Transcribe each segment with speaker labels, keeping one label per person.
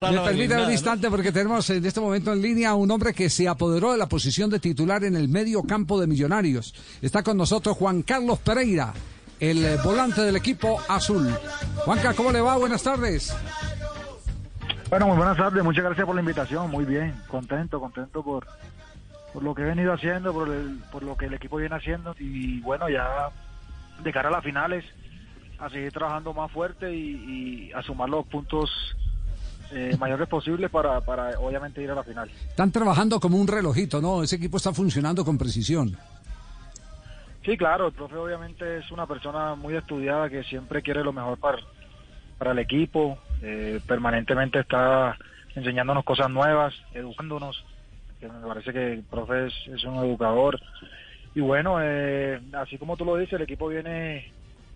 Speaker 1: Me permite un instante porque tenemos en este momento en línea a un hombre que se apoderó de la posición de titular en el medio campo de Millonarios. Está con nosotros Juan Carlos Pereira, el eh, volante del equipo azul. Juanca, ¿cómo le va? Buenas tardes.
Speaker 2: Bueno, muy buenas tardes. Muchas gracias por la invitación. Muy bien, contento, contento por, por lo que he venido haciendo, por, por lo que el equipo viene haciendo. Y bueno, ya de cara a las finales, a seguir trabajando más fuerte y, y a sumar los puntos eh, mayores posibles para, para obviamente ir a la final.
Speaker 1: Están trabajando como un relojito, ¿no? Ese equipo está funcionando con precisión.
Speaker 2: Sí, claro, el profe obviamente es una persona muy estudiada que siempre quiere lo mejor para, para el equipo, eh, permanentemente está enseñándonos cosas nuevas, educándonos, que me parece que el profe es, un educador. Y bueno, eh, así como tú lo dices, el equipo viene,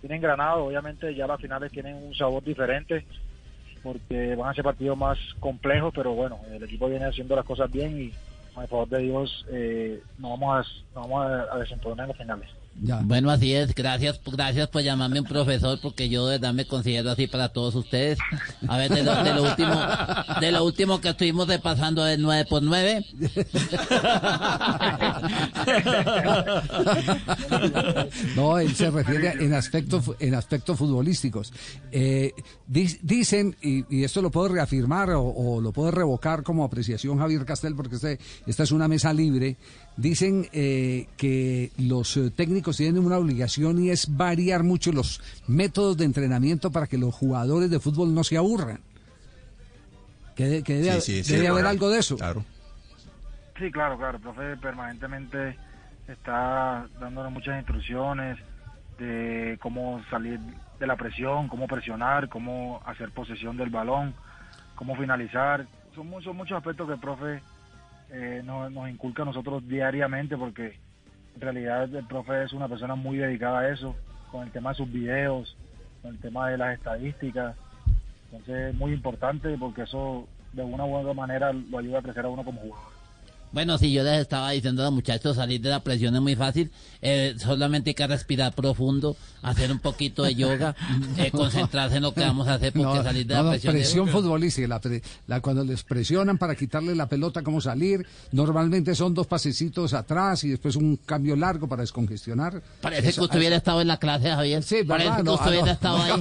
Speaker 2: viene engranado, obviamente ya las finales tienen un sabor diferente porque van a ser partidos más complejos, pero bueno, el equipo viene haciendo las cosas bien y el favor de Dios eh, nos vamos a, nos vamos a, desentonar en los finales.
Speaker 3: Bueno, así es. Gracias, gracias por llamarme un profesor, porque yo de verdad me considero así para todos ustedes. A ver, de lo, último, de lo último que estuvimos pasando de 9 por 9.
Speaker 1: No, él se refiere en aspectos en aspectos futbolísticos. Eh, dicen, y, esto lo puedo reafirmar o, lo puedo revocar como apreciación Javier Castel, porque este, esta es una mesa libre, dicen eh, que los eh, técnicos tienen una obligación y es variar mucho los métodos de entrenamiento para que los jugadores de fútbol no se aburran. Que, debe, haber algo de eso.
Speaker 2: Claro. Sí, claro, claro. El profe permanentemente está dándonos muchas instrucciones de cómo salir de la presión, cómo presionar, cómo hacer posesión del balón, cómo finalizar. Son, son muchos aspectos que el profe eh, nos, nos inculca a nosotros diariamente porque en realidad el profe es una persona muy dedicada a eso, con el tema de sus videos, con el tema de las estadísticas. Entonces es muy importante porque eso de una u otra manera lo ayuda a crecer a uno como jugador.
Speaker 3: Bueno, si yo les estaba diciendo a los muchachos, salir de la presión es muy fácil. Eh, solamente hay que respirar profundo, hacer un poquito de yoga, eh, concentrarse en lo que vamos a hacer porque salir de la presión.
Speaker 1: presión futbolística, la, cuando les presionan para quitarle la pelota, cómo salir. Normalmente son dos pasecitos atrás y después un cambio largo para descongestionar.
Speaker 3: Parece que usted hubiera estado en la clase, Javier. Sí, Parece que usted hubiera estado ahí.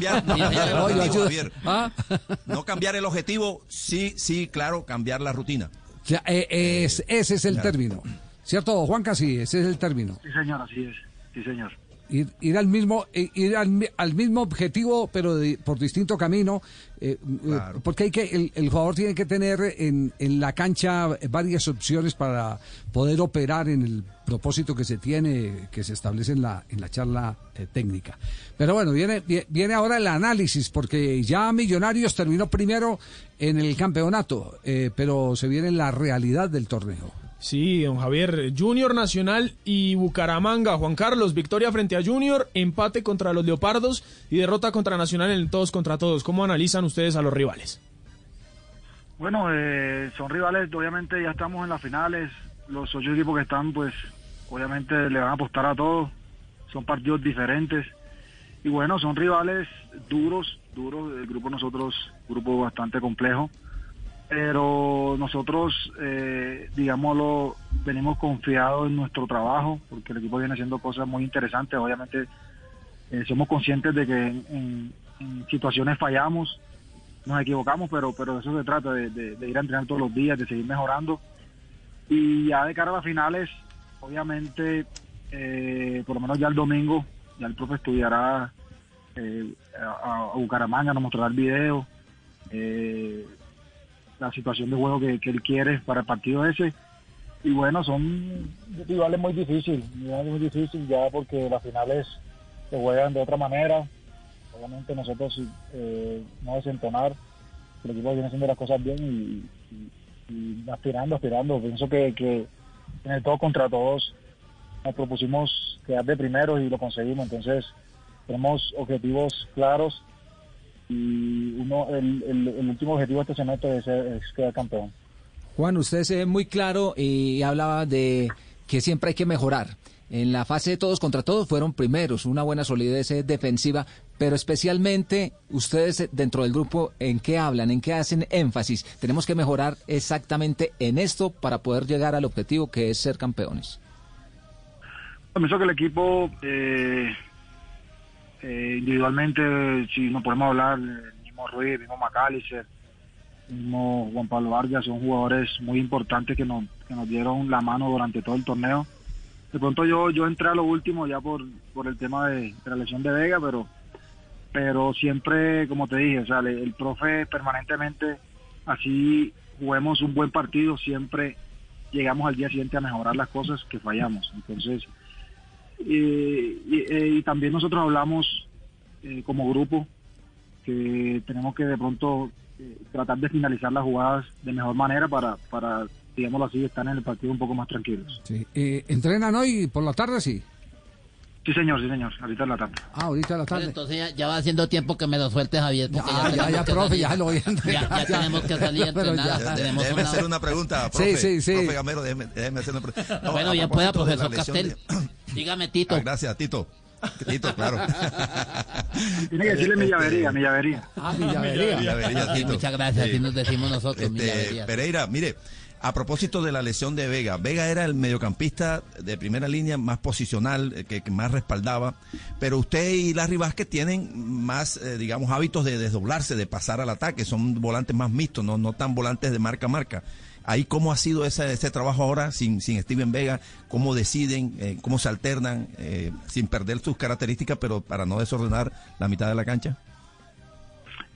Speaker 4: no cambiar el objetivo, sí, sí, claro, cambiar la rutina.
Speaker 1: Eh, es, ese es el término. ¿Cierto, Juan Casi? Ese es el término.
Speaker 2: Sí, señor, así es. Sí, señor.
Speaker 1: Ir, al mismo ir al, mismo objetivo pero por distinto camino. Eh, eh, porque hay que el, jugador tiene que tener en, en la cancha varias opciones para poder operar en el propósito que se tiene que se establece en la en la charla técnica. Pero bueno viene viene ahora el análisis porque ya Millonarios terminó primero en el campeonato pero se viene la realidad del torneo
Speaker 5: Sí, don Javier, Junior Nacional y Bucaramanga. Juan Carlos, victoria frente a Junior, empate contra los Leopardos y derrota contra Nacional en todos contra todos. ¿Cómo analizan ustedes a los rivales?
Speaker 2: Bueno, eh, son rivales, obviamente ya estamos en las finales. Los ocho equipos que están, pues, obviamente le van a apostar a todos. Son partidos diferentes. Y bueno, son rivales duros, duros. El grupo nosotros, grupo bastante complejo pero nosotros, eh, digámoslo, venimos confiados en nuestro trabajo, porque el equipo viene haciendo cosas muy interesantes. Obviamente, eh, somos conscientes de que en, situaciones fallamos, nos equivocamos, pero, pero de eso se trata, de, ir a entrenar todos los días, de seguir mejorando. Y ya de cara a las finales, obviamente, eh, por lo menos ya el domingo, ya el profe estudiará eh, a, a Bucaramanga, nos mostrará el video. La situación de juego que, él quiere para el partido ese. Y bueno, son rivales muy difíciles, muy difícil ya porque las finales se juegan de otra manera. Obviamente nosotros eh, no desentonar, el equipo viene haciendo las cosas bien y, aspirando, aspirando. Pienso que, que en el todo contra todos nos propusimos quedar de primeros y lo conseguimos. Entonces tenemos objetivos claros y uno el, el, último objetivo de este semestre es, es quedar campeón.
Speaker 6: Juan, usted se ve muy claro y hablaba de que siempre hay que mejorar. En la fase de todos contra todos fueron primeros, una buena solidez defensiva, pero especialmente ustedes dentro del grupo, ¿en qué hablan? ¿En qué hacen énfasis? Tenemos que mejorar exactamente en esto para poder llegar al objetivo que es ser campeones.
Speaker 2: Pienso que el equipo, eh, eh, individualmente, si no podemos hablar, el mismo Ruiz, el mismo Macalister, el mismo Juan Pablo Vargas, son jugadores muy importantes que nos, que nos dieron la mano durante todo el torneo. De pronto yo yo entré a lo último ya por, por el tema de, la lesión de Vega, pero pero siempre, como te dije, o el, el profe permanentemente, así juguemos un buen partido, siempre llegamos al día siguiente a mejorar las cosas que fallamos. Entonces, y, y- eh, y también nosotros hablamos eh, como grupo que tenemos que de pronto eh, tratar de finalizar las jugadas de mejor manera para, para digámoslo así, estar en el partido un poco más tranquilos.
Speaker 1: Sí. Eh, ¿Entrenan hoy por la tarde? Sí.
Speaker 2: Sí, señor, sí, señor, ahorita en la tarde.
Speaker 1: Ah, ahorita a la
Speaker 3: Pero
Speaker 1: tarde.
Speaker 3: entonces ya, ya va haciendo tiempo que me lo suelte Javier. Porque
Speaker 1: Ya, ya, ya,
Speaker 3: que
Speaker 1: profe,
Speaker 3: salir.
Speaker 1: ya lo voy a
Speaker 3: Ya,
Speaker 1: entregar,
Speaker 3: ya
Speaker 1: ya.
Speaker 3: tenemos que salir a entrenar.
Speaker 1: ya.
Speaker 3: Tenemos
Speaker 4: Déjeme
Speaker 3: una-
Speaker 4: hacer una pregunta,
Speaker 1: Sí,
Speaker 4: profe.
Speaker 1: sí, sí.
Speaker 4: Profe Gamero, déjeme, déjeme hacer una pregunta. No,
Speaker 3: bueno,
Speaker 4: a
Speaker 3: bien pueda, profesor Castel.
Speaker 4: de-
Speaker 3: Dígame, Tito.
Speaker 4: Ah, gracias, Tito. Tito, claro.
Speaker 2: Tiene que decirle mi llavería, mi llavería.
Speaker 1: Ah, mi llavería.
Speaker 3: Sí, muchas gracias, así nos decimos nosotros.
Speaker 4: Este. Pereira, mire, a propósito de la lesión de Vega, Vega era el mediocampista de primera línea más posicional, eh, que, que más respaldaba, pero usted y Larry Vázquez tienen más, eh, digamos, hábitos de desdoblarse, de pasar al ataque, son volantes más mixtos, no, no tan volantes de marca a marca. Ahí cómo ha sido ese, ese trabajo ahora sin, sin Steven Vega, cómo deciden, eh, cómo se alternan, eh, sin perder sus características, pero para no desordenar la mitad de la cancha.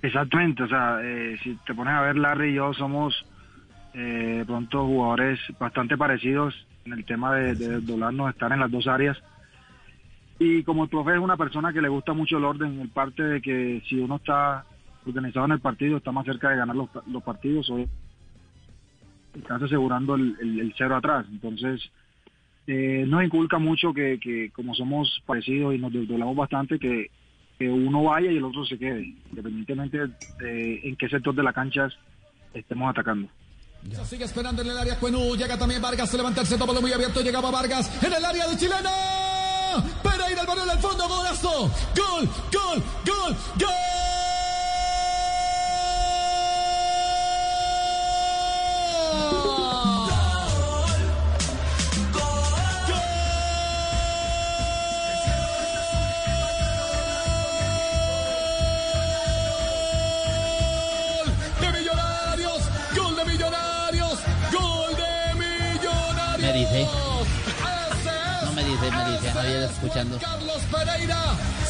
Speaker 2: Exactamente, o sea, eh, si te pones a ver, Larry y yo somos eh, pronto jugadores bastante parecidos en el tema de, de doblarnos, estar en las dos áreas. Y como el profe es una persona que le gusta mucho el orden, el parte de que si uno está organizado en el partido, está más cerca de ganar los, los partidos, o estás asegurando el, el, el cero atrás. Entonces, eh, nos inculca mucho que, que como somos parecidos y nos desdoblamos bastante, que, que uno vaya y el otro se quede, independientemente de en qué sector de la cancha estemos atacando.
Speaker 7: Ya sigue esperando en el área Cuenú. Llega también Vargas. Se levanta el centro. Balón muy abierto. Llegaba Vargas en el área de Chilena. Pereira el balón al fondo. Golazo. Gol, gol, gol, gol. Gol
Speaker 3: escuchando.
Speaker 7: Carlos Pereira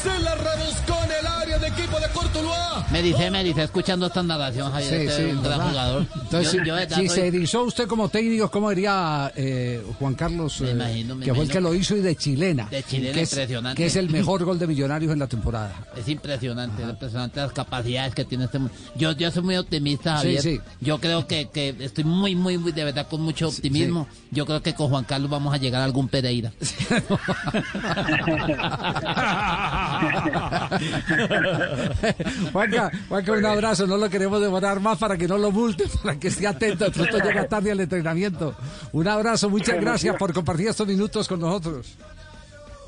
Speaker 7: se la rebuscó en el área de equipo de Cortuluá.
Speaker 3: Me dice, me dice, escuchando esta narración, Javier,
Speaker 1: Sí,
Speaker 3: este
Speaker 1: sí,
Speaker 3: un gran jugador.
Speaker 1: Entonces,
Speaker 3: Yo- yo
Speaker 1: si
Speaker 3: soy-
Speaker 1: se erizó usted como técnico, ¿cómo diría eh, Juan Carlos?
Speaker 3: Me
Speaker 1: eh,
Speaker 3: imagino, me
Speaker 1: que fue el que lo hizo y de chilena.
Speaker 3: De chilena,
Speaker 1: que es,
Speaker 3: impresionante.
Speaker 1: Que es el mejor gol de Millonarios en la temporada.
Speaker 3: Es impresionante, es impresionante las capacidades que tiene este Yo, yo soy muy optimista, Javier.
Speaker 1: sí.
Speaker 3: Yo creo que, que estoy muy, muy, muy, de verdad, con mucho optimismo. Yo creo que con Juan Carlos vamos a llegar a algún Pereira.
Speaker 1: Juanca, Juanca, un abrazo, no lo queremos demorar más para que no lo multen, para que esté atento, de pronto llega tarde al entrenamiento. Un abrazo, muchas gracias por compartir estos minutos con nosotros.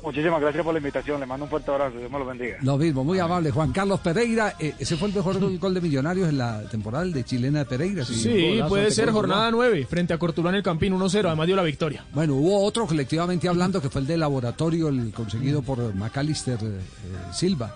Speaker 2: Muchísimas gracias por la invitación, le mando un fuerte abrazo, Dios me lo bendiga.
Speaker 1: Lo mismo, muy amable. Juan Carlos Pereira, eh, ese fue el mejor gol, de Millonarios en la temporada de chilena de Pereira.
Speaker 5: Sí,
Speaker 1: Golazo
Speaker 5: puede ser jornada 9 frente a Cortuluá en el Campín 1-0, además dio la victoria.
Speaker 1: Bueno, hubo otro colectivamente hablando que fue el de laboratorio, el conseguido por Macalister eh, eh, Silva.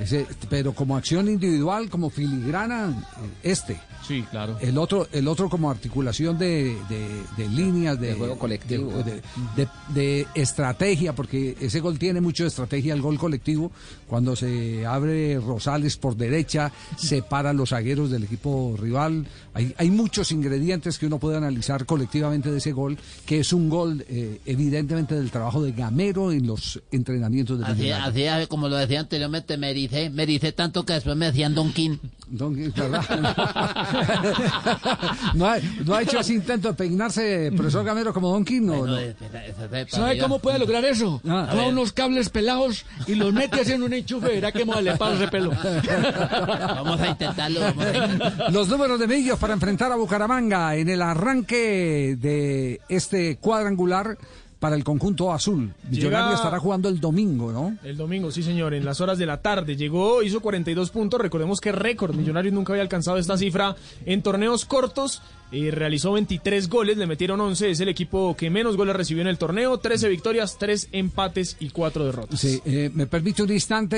Speaker 1: Ese, pero como acción individual, como filigrana, eh, este.
Speaker 5: Sí, claro.
Speaker 1: El otro, el otro como articulación de, de- de líneas, de,
Speaker 6: De juego colectivo.
Speaker 1: de, de- de- de estrategia, porque ese gol tiene mucho de estrategia, el gol colectivo. Cuando se abre Rosales por derecha, separa a los zagueros del equipo rival. Hay, hay muchos ingredientes que uno puede analizar colectivamente de ese gol, que es un gol eh, evidentemente del trabajo de Gamero en los entrenamientos de
Speaker 3: Así,
Speaker 1: Millonarios.
Speaker 3: así es, como lo decía anteriormente, me dice, me dice tanto que después me decían Don King.
Speaker 1: Don- ¿verdad? no, ha, no ha hecho ese intento de peinarse, profesor Gamero, como Don King, no,
Speaker 3: Bueno,
Speaker 1: no.
Speaker 7: ¿Sabe cómo puede lograr eso?
Speaker 1: Ah.
Speaker 7: Toma unos cables pelados y los mete así en un enchufe. Verá que le pasa ese pelo.
Speaker 3: Vamos a intentarlo, vamos a intentarlo.
Speaker 1: Los números de Millos para enfrentar a Bucaramanga en el arranque de este cuadrangular para el conjunto azul. Millonario estará jugando el domingo, ¿no?
Speaker 5: El domingo, sí, señor, en las horas de la tarde. Llegó, hizo 42 puntos. Recordemos que récord. Millonario nunca había alcanzado esta cifra en torneos cortos. Y realizó 23 goles, le metieron 11. Es el equipo que menos goles recibió en el torneo. 13 victorias, 3 empates y 4 derrotas.
Speaker 1: Sí, eh, me permite un instante.